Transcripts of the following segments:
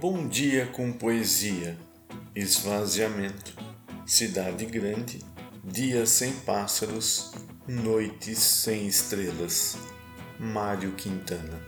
Bom dia com poesia, esvaziamento, cidade grande, dias sem pássaros, noites sem estrelas. Mário Quintana.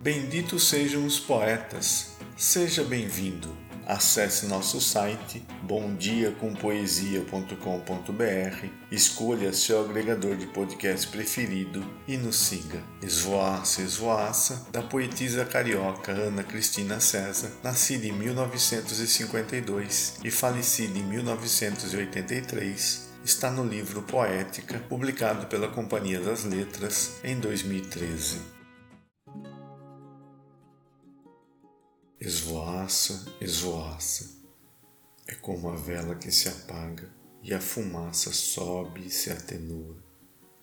Benditos sejam os poetas, seja bem-vindo Acesse nosso site bomdiacompoesia.com.br, escolha seu agregador de podcast preferido e nos siga. Esvoaça, esvoaça, da poetisa carioca Ana Cristina César, nascida em 1952 e falecida em 1983, está no livro Poética, publicado pela Companhia das Letras em 2013. Esvoaça, esvoaça. É como a vela que se apaga e a fumaça sobe e se atenua.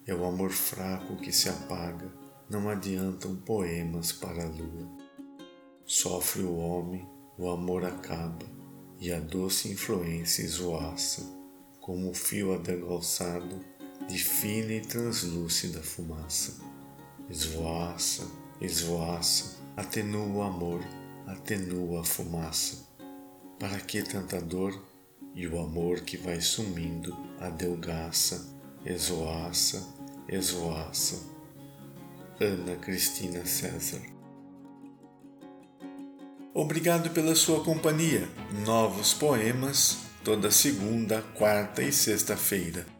É o amor fraco que se apaga, não adiantam poemas para a lua. Sofre o homem, o amor acaba e a doce influência esvoaça, como o fio adegalçado de fina e translúcida fumaça. Esvoaça, esvoaça, atenua o amor atenua a fumaça. Para que tanta dor? E o amor que vai sumindo adelgaça, exoaça, exoaça. Ana Cristina César. Obrigado pela sua companhia. Novos poemas toda segunda, quarta e sexta-feira.